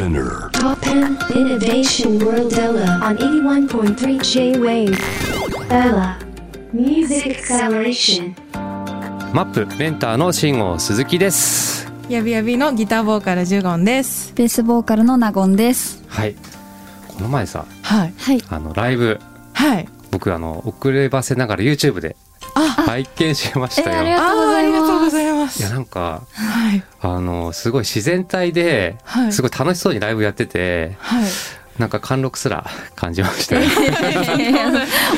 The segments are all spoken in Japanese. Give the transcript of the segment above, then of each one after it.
Spinner. Top 10 Innovation World Ella on 81.3 J-Wave. Ella Music Acceleration. マップメンターの慎吾鈴木ですやびやびのギターボーカルジュゴンです。ベースボーカルのナゴンです。はいこの前さはい。はい。あのライブはい。僕あの遅ればせながら YouTube であ、拝見しましたよ、えありがとうございます。いやなんかはい。あのすごい自然体で、はい。すごい楽しそうにライブやっててはい。なんか貫禄すら感じました。よ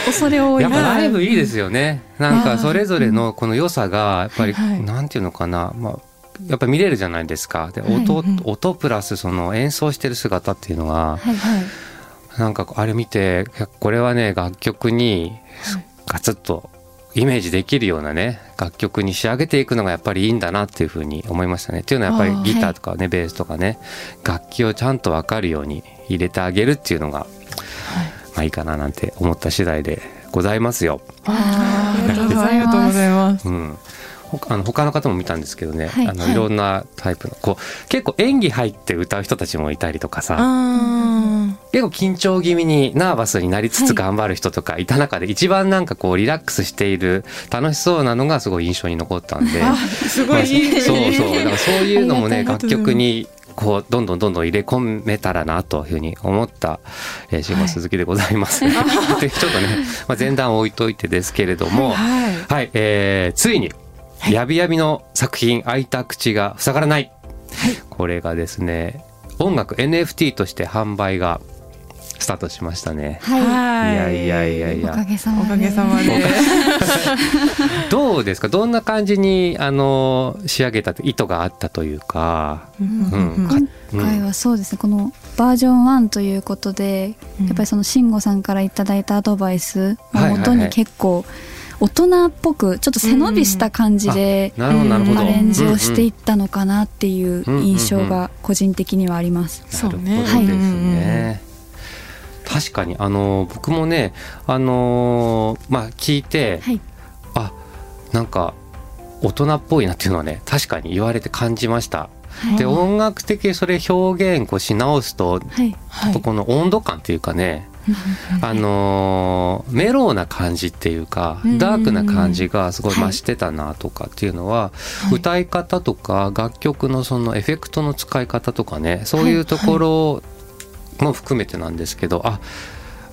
恐れ多い。やっぱな。ライブいいですよね。なんかそれぞれのこの良さがやっぱり、はい。はいなんていうのかな。まあやっぱ見れるじゃないですか。で音,、うんうん音プラスその演奏してる姿っていうのがはい。はい。なんかあれ見てこれはね楽曲にガツッとイメージできるようなね楽曲に仕上げていくのがやっぱりいいんだなっていうふうに思いましたね。っていうのはやっぱりギターとかね、ベースとかね楽器をちゃんと分かるように入れてあげるっていうのが、まあいいかななんて思った次第でございますよ。ありがとうございます。うん。ほあの他の方も見たんですけどね、はい。あのはい。いろんなタイプのこう結構演技入って歌う人たちもいたりとかさ、あ結構緊張気味にナーバスになりつつ頑張る人とかいた中で一番なんかこうリラックスしている楽しそうなのがすごい印象に残ったんであ、すごまあいいい。そうそうだからそういうのもね楽曲にこうどんどんどんどん入れ込めたらなというふうに思った、えー、島鈴木でございます。でちょっとね、まあ、前段置いといてですけれども、はい。はい、えーついに、やびやびの作品、開いた口が塞がらない。これがですね、音楽 NFT として販売がスタートしましたね。はい。はい。いやいやいやいやおかげさまで。おかげさまで。どうですか？どんな感じに、あの、仕上げた意図があったというか。うんか今回はそうですね、このバージョン1ということで、うんやっぱりその慎吾さんからいただいたアドバイスをはいはいはいもとに結構大人っぽくちょっと背伸びした感じで。アレンジをしていっったのかなっていう印象が個人的にはあります。そうねなるほどですはいね。確かに、あの、僕もね、あの、まあ、聞いて、はい。あなんか大人っぽいなっていうのはね確かに言われて感じました。はいで音楽的にそれ表現こうし直すと、はい。はい。この温度感っていうかね、あのーメローな感じっていうか、うんダークな感じがすごい増してたなとかっていうのは、はい歌い方とか楽曲のそのエフェクトの使い方とかねそういうところも含めてなんですけど、あ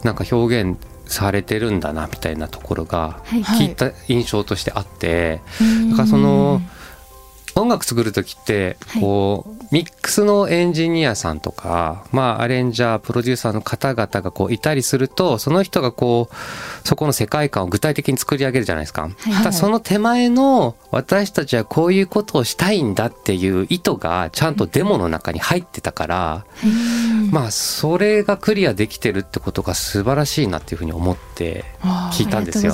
なんか表現されてるんだなみたいなところがはい。はい聞いた印象としてあって、だからその音楽作る時ってはい。こう、ミックスのエンジニアさんとか、まあ、アレンジャープロデューサーの方々がこういたりするとその人がこうそこの世界観を具体的に作り上げるじゃないですか。はい。ただその手前の私たちはこういうことをしたいんだっていう意図がちゃんとデモの中に入ってたから、まあそれがクリアできてるってことが素晴らしいなっていうふうに思ってあ聞いたんですよ。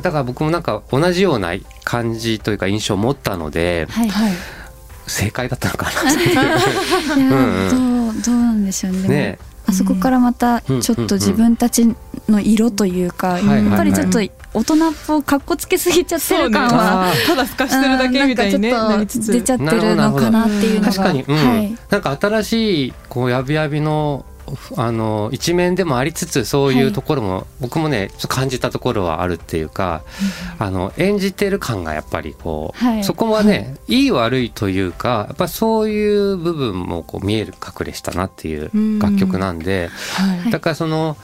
だから僕もなんか同じような感じというか印象を持ったのではい。はい。正解だったのかなっていう どうどうなんでしょうね。ねあそこからまたちょっと自分たちの色というか、やっぱりちょっと大人っぽかっこつけすぎちゃってる感は、あただ透かしてるだけみたいにね、うんななんりつつ。かちょっと出ちゃってるのかなっていうのが。確かに、うん。はい、なんか新しいこうやびやびのあの一面でもありつつそういうところも、僕もね感じたところはあるっていうか、あの演じてる感がやっぱりこう、はい。そこはね、い、い悪いというかやっぱそういう部分もこう見える隠れしたなっていう楽曲なんで、はい。だからその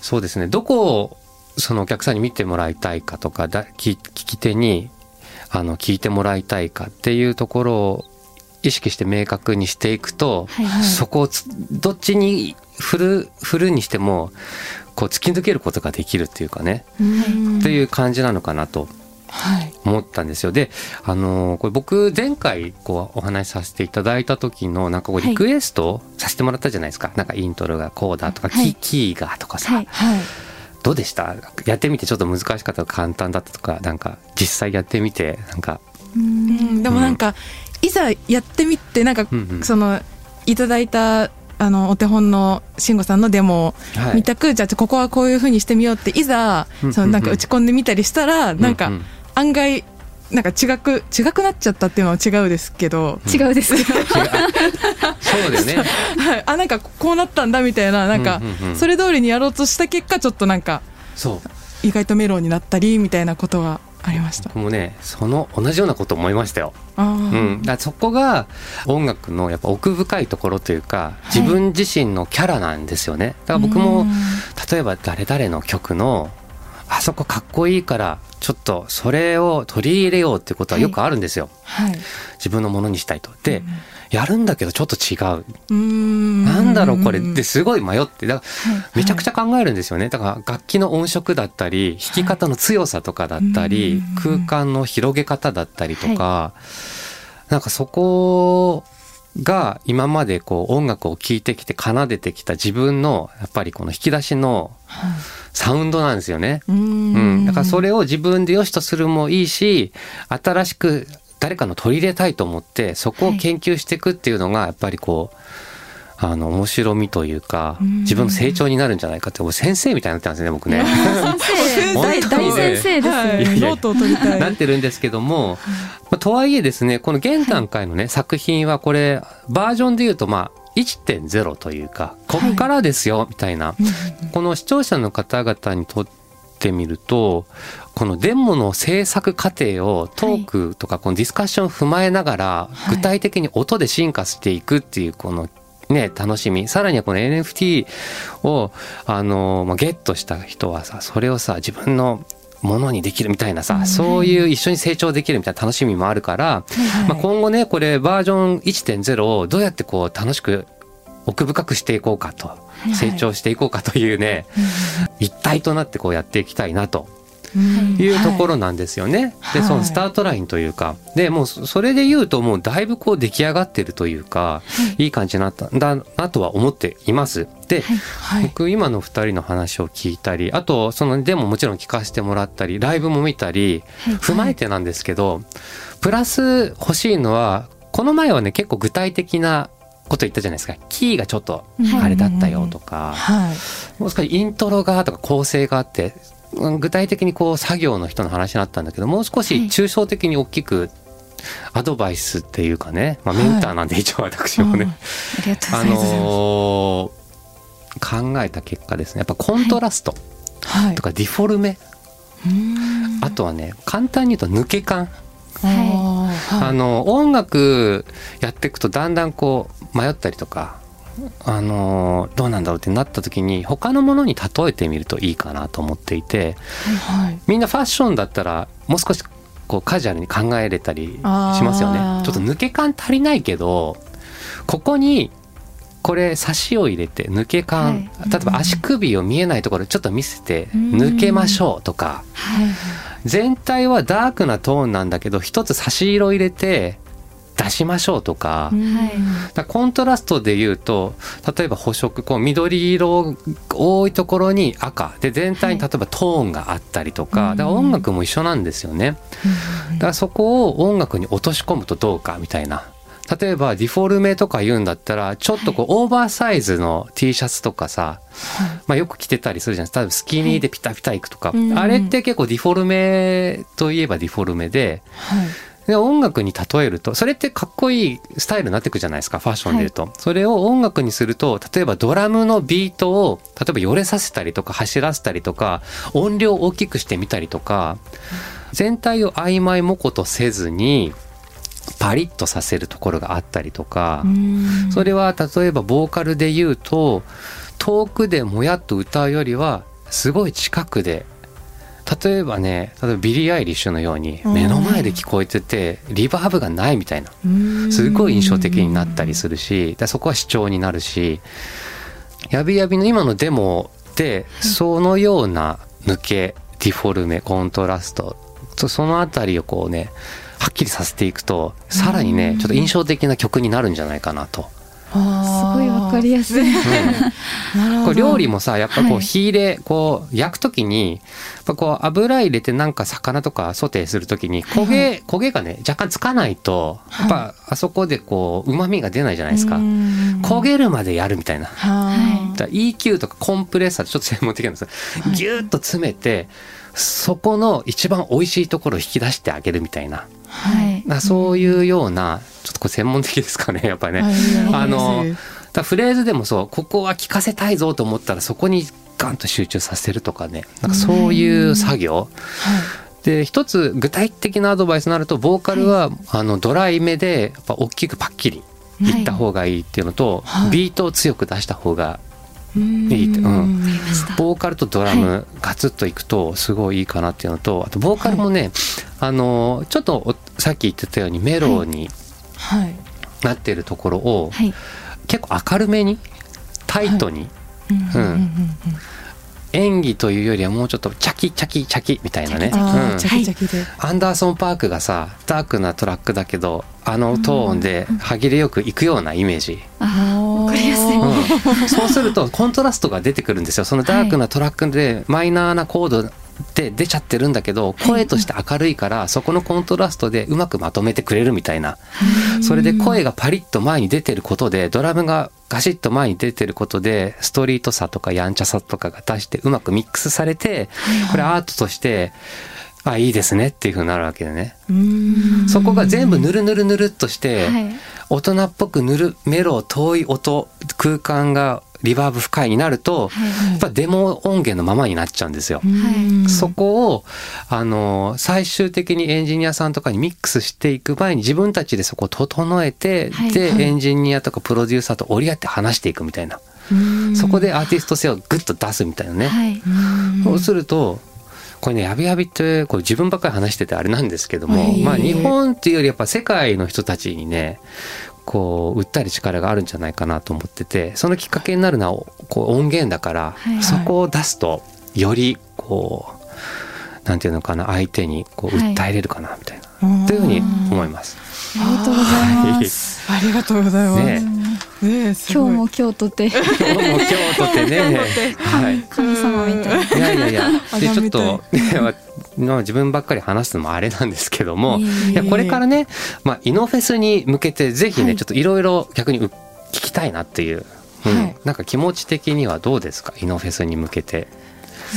そうですねどこをそのお客さんに見てもらいたいかとかだ聞聞き手にあの聞いてもらいたいかっていうところを意識して明確にしていくと、はいはい。そこをつどっちに振る振るにしてもこう突き抜けることができるっていうかね、うん。っていう感じなのかなとはい。思ったんですよ。で、あのーこれ僕前回こうお話しさせていただいた時のなんかこうはい。リクエストさせてもらったじゃないですか。なんかイントロがこうだとか、はい。キキーがとかさ、はい。はい。どうでした？やってみてちょっと難しかったとか簡単だったとか、なんか実際やってみて、なんか、うん。でもなんか、いざやってみてなんか、うんうん。そのいただいたあのお手本の慎吾さんのデモをはい。見たく、じゃあここはこういうふうにしてみようっていざ、うん。そのなんか打ち込んでみたりしたら、なんか案外なんか違く違くなっちゃったっていうのは違うですけど、違うです。そうだよね。はい、あなんかこうなったんだみたいななんかうんうんうん。それ通りにやろうとした結果ちょっとなんかそう。意外とメロンになったりみたいなことがありました。僕もねその同じようなこと思いましたよ。うん、だそこが音楽のやっぱ奥深いところというか自分自身のキャラなんですよね。だから僕もうん。例えば誰々の曲のあそこかっこいいからちょっとそれを取り入れようっていうことはよくあるんですよ、はい。自分のものにしたいと。で、やるんだけどちょっと違う。うなんだろうこれってすごい迷って。だからはい。めちゃくちゃ考えるんですよね。だから楽器の音色だったり弾き方の強さとかだったりうん空間の広げ方だったりとかなんかそこが今までこう音楽を聴い。てきて奏でてきた自分のやっぱりこの引き出しのサウンドなんですよね。うーうん、んだからそれを自分で良しとするもいいし新しく誰かの取り入れたいと思ってそこを研究していくっていうのがやっぱりこうあの面白みというかうん。自分の成長になるんじゃないかって僕先生みたいになってますね僕ね。先生。大本当に。ね大先生ですはい。いやいや。ノートを取りたい。なってるんですけども、まあ、とはいえですねこの現段階のね、作品はこれバージョンで言うとまあ1.0というかこっからですよみたいな、この視聴者の方々にとってみるとこのデモの制作過程をトークとかこのディスカッションを踏まえながらはい。具体的に音で進化していくっていうこのね楽しみ。さらにはこの NFT をあの、まあ、ゲットした人はさそれをさ自分のものにできるみたいなさ、そういう一緒に成長できるみたいな楽しみもあるから、まあ、今後ねこれバージョン1.0をどうやってこう楽しく奥深くしていこうかと、成長していこうかというね、一体となってこうやっていきたいなというところなんですよね。ではい。そのスタートラインというか。でもうそそれで言うともうだいぶこう出来上がってるというか、い。い感じになったんだなとは思っています。で、はい。僕今の2人の話を聞いたりあとそのデモもちろん聞かせてもらったりライブも見たり踏まえてなんですけどプラス欲しいのはこの前はね結構具体的なこと言ったじゃないですか。キーがちょっとあれだったよとか、はい。もう少しイントロがとか構成があってうん具体的にこう作業の人の話になったんだけどもう少し抽象的に大きくアドバイスっていうかね、まあ、メンターなんで一応私もね、ありがとうあございます。のー考えた結果ですね。やっぱコントラストはい。と。かディフォルメ、うーん。あとはね簡単に言うと抜け感、あーあの音楽やっていくとだんだんこう迷ったりとかあのーどうなんだろうってなった時に他のものに例えてみるといいかなと思っていてはい。みんなファッションだったらもう少しこうカジュアルに考えれたりしますよね。ちょっと抜け感足りないけどここにこれ差しを入れて抜け感、はい。例えば足首を見えないところちょっと見せてうん。抜けましょうとか。はい。全体はダークなトーンなんだけど一つ差し色入れて出しましょうとか,、からコントラストで言うと例えば補色こう緑色多いところに赤。で全体に例えばトーンがあったりとか,、だから音楽も一緒なんですよね。だからそこを音楽に落とし込むとどうかみたいな。例えばディフォルメとか言うんだったらちょっとこうオーバーサイズの T シャツとかさ、まあ、よく着てたりするじゃないですか。例えばスキニーでピタピタいくとか、うん。あれって結構ディフォルメといえばディフォルメではい。で音楽に例えるとそれってかっこいいスタイルになってくじゃないですかファッションで言うと、それを音楽にすると例えばドラムのビートを例えばよれさせたりとか走らせたりとか音量を大きくしてみたりとか全体を曖昧模糊とせずにパリッとさせるところがあったりとか、それは例えばボーカルで言うと遠くでもやっと歌うよりはすごい近くで例えばね例えばビリー・アイリッシュのようにうん。目の前で聞こえててリバーブがないみたいな。すごい印象的になったりするしだそこは主張になるしやびやびの今のデモでそのような抜けディフォルメコントラストとそのあたりをこうねはっきりさせていくとさらにねちょっと印象的な曲になるんじゃないかなと。すごいわかりやすい。こう料理もさやっぱこはい。う火入れこう焼くときにやっぱこう油入れてなんか魚とかソテーするときに焦げ焦げがね若干つかないとやっぱあそこでこう旨味が出ないじゃないですか。焦げるまでやるみたいな。はだから EQ とかコンプレッサーちょっと専門的なんですけどギューッと詰めてそこの一番美味しいところを引き出してあげるみたいな。はい。なそういうようなちょっとこれ専門的ですかねやっぱりね。あのフレーズでもそうここは聞かせたいぞと思ったらそこにガンと集中させるとかねなんかそういう作業。で一つ具体的なアドバイスになるとボーカルは、あのドライめでやっぱ大きくパッキリいった方がいいっていうのと、はい。ビートを強く出した方がいいいってうん。ボーカルとドラムガツッといくとすごいいいかなっていうのとあとボーカルもね、あのちょっとおさっき言ってたようにメロにはい。なってるところを、はい結構明るめにタイトに、うん。うん演技というよりはもうちょっとチャキチャキチャキみたいなね、うん。アンダーソン・パークがさダークなトラックだけどあのトーンで歯切れよくいくようなイメージ、うん。そうするとコントラストが出てくるんですよ。そのダークなトラックでマイナーなコードで出ちゃってるんだけど声として明るいからそこのコントラストでうまくまとめてくれるみたいな。それで声がパリッと前に出てることでドラムがガシッと前に出てることでストリートさとかやんちゃさとかが出してうまくミックスされてこれアートとしてあいいですねっていう風になるわけでね。うん。そこが全部ぬるぬるぬるっとしてはい。大人っぽくぬるメロ遠い音空間がリバーブ深いになるとはいやっぱデモ音源のままになっちゃうんですよ。はい。そこをあの最終的にエンジニアさんとかにミックスしていく前に自分たちでそこを整えて、はいで、はい。エンジニアとかプロデューサーと折り合って話していくみたいな、そこでアーティスト性をグッと出すみたいなね、はい。そうするとこれねやびやびってこれ自分ばっかり話しててあれなんですけども、はい。まあ日本っていうよりやっぱ世界の人たちにねこう訴える力があるんじゃないかなと思っててそのきっかけになるのはこう音源だから、はい。そこを出すとよりこうなんていうのかな相手にこうはい訴えれるかなみたいな、うんというふうに思います。ありがとうござい。ますありがとうございます。ね今日も今日とて今日も今日とってね、はい、神様みたいいやいやいや。ちょっと まあ自分ばっかり話すのもあれなんですけどもいやこれからね、まあ、イノフェスに向けてぜひね、はい。ちょっといろいろ逆にう聞きたいなっていう、うん。はい。なんか気持ち的にはどうですか？イノフェスに向けて。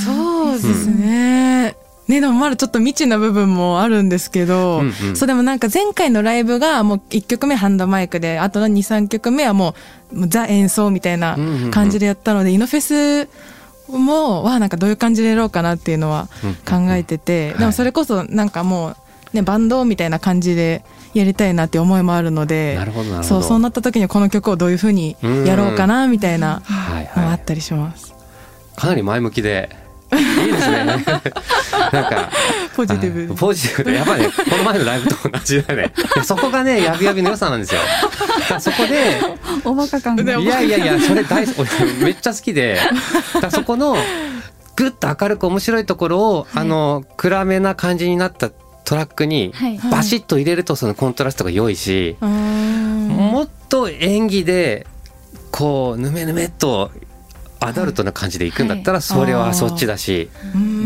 そうですね。ね、でもまだちょっと未知な部分もあるんですけど、うんうん。そうでもなんか前回のライブがもう1曲目ハンドマイクで、あとの2、3曲目はもうザ演奏みたいなうんうんうん。感じでやったので、イノフェスもはなんかどういう感じでやろうかなっていうのは考えてて、んでもそれこそなんかもうね、バンドみたいな感じでやりたいなって思いもあるので、なるほどなるほど。そう、そうなった時にこの曲をどういうふうにやろうかなみたいなのがあったりします。かなり前向きでいいですね。なんかポジティブ。はい。ポジティブ。でやっぱねこの前のライブと同じだね。そこがねやびやびの良さなんですよ。そこでおバカ感が。いやいやいやそれ大好き俺めっちゃ好きでそこのぐっと明るく面白いところを、あの暗めな感じになったトラックにはい。バシッと入れるとそのコントラストが良いし、うーん。もっと演技でこうぬめぬめっとアダルトな感じでいくんだったらそれはそっちだし、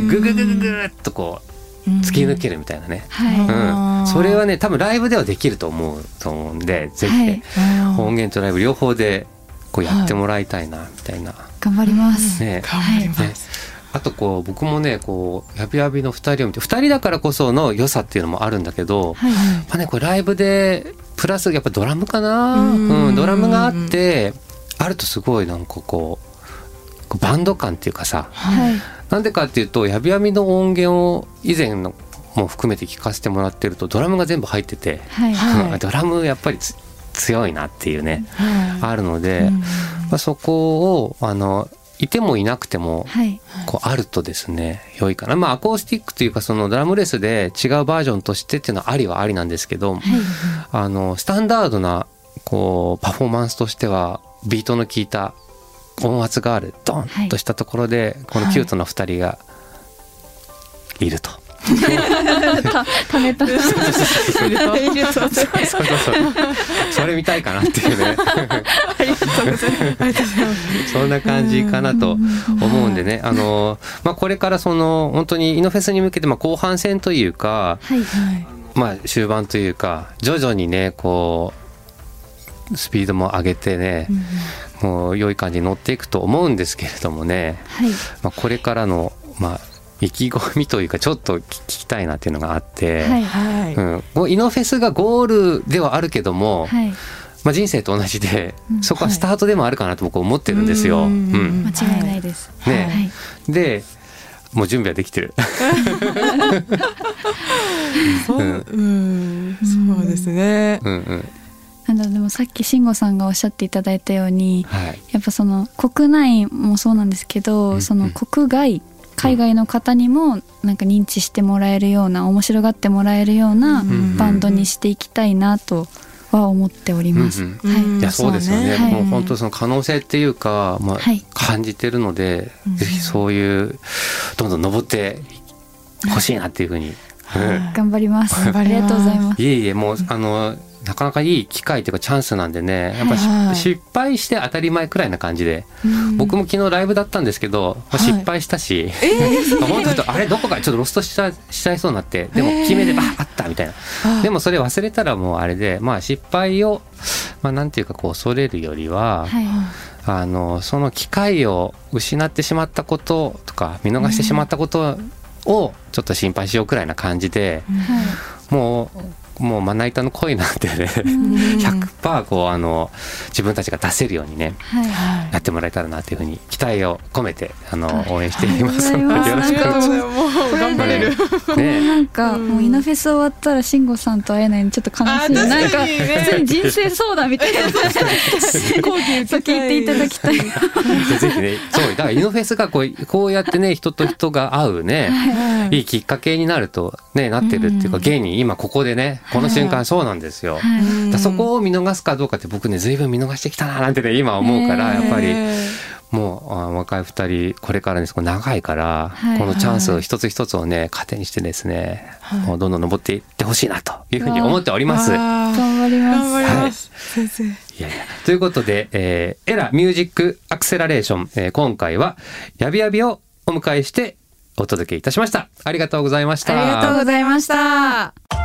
グググググっとこう突き抜けるみたいなね、はい。うん。それはね多分ライブではできると思うと思うんでぜひね、音源とライブ両方でこうやってもらいたいなみたいな、頑張ります。ね。頑張ります、ね。あとこう僕もねこうやびやびの2人を見て2人だからこその良さっていうのもあるんだけど、はい。まあねこれライブでプラスやっぱドラムかな。うん。うん、ドラムがあってあるとすごいなんかこうバンド感っていうかさはい。なんでかっていうとやびやびの音源を以前のも含めて聞かせてもらってるとドラムが全部入ってて、はい。はい。ドラムやっぱりつ強いなっていうね、はい。あるので、うん。まあ、そこをあのいてもいなくてもはい。こうあるとですね良いかな。まあアコースティックというかそのドラムレスで違うバージョンとしてっていうのはありはありなんですけど、はい。あのスタンダードなこうパフォーマンスとしてはビートの効いた音圧があるドンとしたところで、このキュートな2人がいると。たためた。そうそうそう。それ見たいかなっていうね。そんな感じかなと思うんでね。あの、まあ、これからその本当にイノフェスに向けてまあ後半戦というか、はいはい。まあ、終盤というか徐々にねこうスピードも上げてね、もう良い感じに乗っていくと思うんですけれどもね、はい。まあ、これからの、まあ、意気込みというかちょっと聞きたいなっていうのがあって、はい。はい。うん、こうイノフェスがゴールではあるけども、はい。まあ、人生と同じで、うん。そこはスタートでもあるかなと僕思ってるんですよ。ううん。ん。間違いないです。ね。はい。でもう準備はできてる。そう、うん、そうですね。うんうんなんだろうでもさっき慎吾さんがおっしゃっていただいたようにはい。やっぱその国内もそうなんですけど、うんその国外海外の方にもなんか認知してもらえるような面白がってもらえるようなうんバンドにしていきたいなとは思っております。うんうん。はい。いやそうですよね。はい。もう本当その可能性っていうか、まあはい。感じてるので、うん。ぜひそういうどんどん登ってほしいなっていうふうに、うん頑張ります。頑張ります。ありがとうございます。いえいえもうあのなかなかいい機会というかチャンスなんでねやっぱし、はい失敗して当たり前くらいな感じで、うん。僕も昨日ライブだったんですけど、まあはい。失敗したし、本当とあれどこかちょっとロストしちゃしちゃいそうになってでもえー。決めれば、ああったみたいな。あでもそれ忘れたらもうあれでまあ失敗をまあなんていうかこう恐れるよりは、はい。あのその機会を失ってしまったこととか見逃してしまったことをちょっと心配しようくらいな感じで、もうもうまな板の恋なんてね100%こうあの自分たちが出せるようにねはい。はい。やってもらえたらなというふうに期待を込めてあの応援しています。ありがとうございます。よろしくお願いしもう頑張れる。ますね。なんかもうイノフェス終わったら慎吾さんと会えないのちょっと悲しい。なんかね普通に人生相談みたいな。講義そう聞いていた。だきたい。ぜひねそうだからイノフェスがこうこうやってね人と人が会うね、はいい。いきっかけになるとねなってるっていうか、うん。現に今ここでねこの瞬間そうなんですよ。そこを見逃すかどうかって僕ね随分見逃してきたななんてね今思うからねやっぱりえもうあ若い2人これからです長いから、はいこのチャンスを一つ一つをね糧にしてですね、はいもうどんどん登っていってほしいなというふうに思っておりーます。頑張ります。頑張ります。先生。いやということで、えーエラミュージックアクセラレーション、えー今回はやびやびをお迎えしてお届けいたしました。ありがとうございました。ありがとうございました。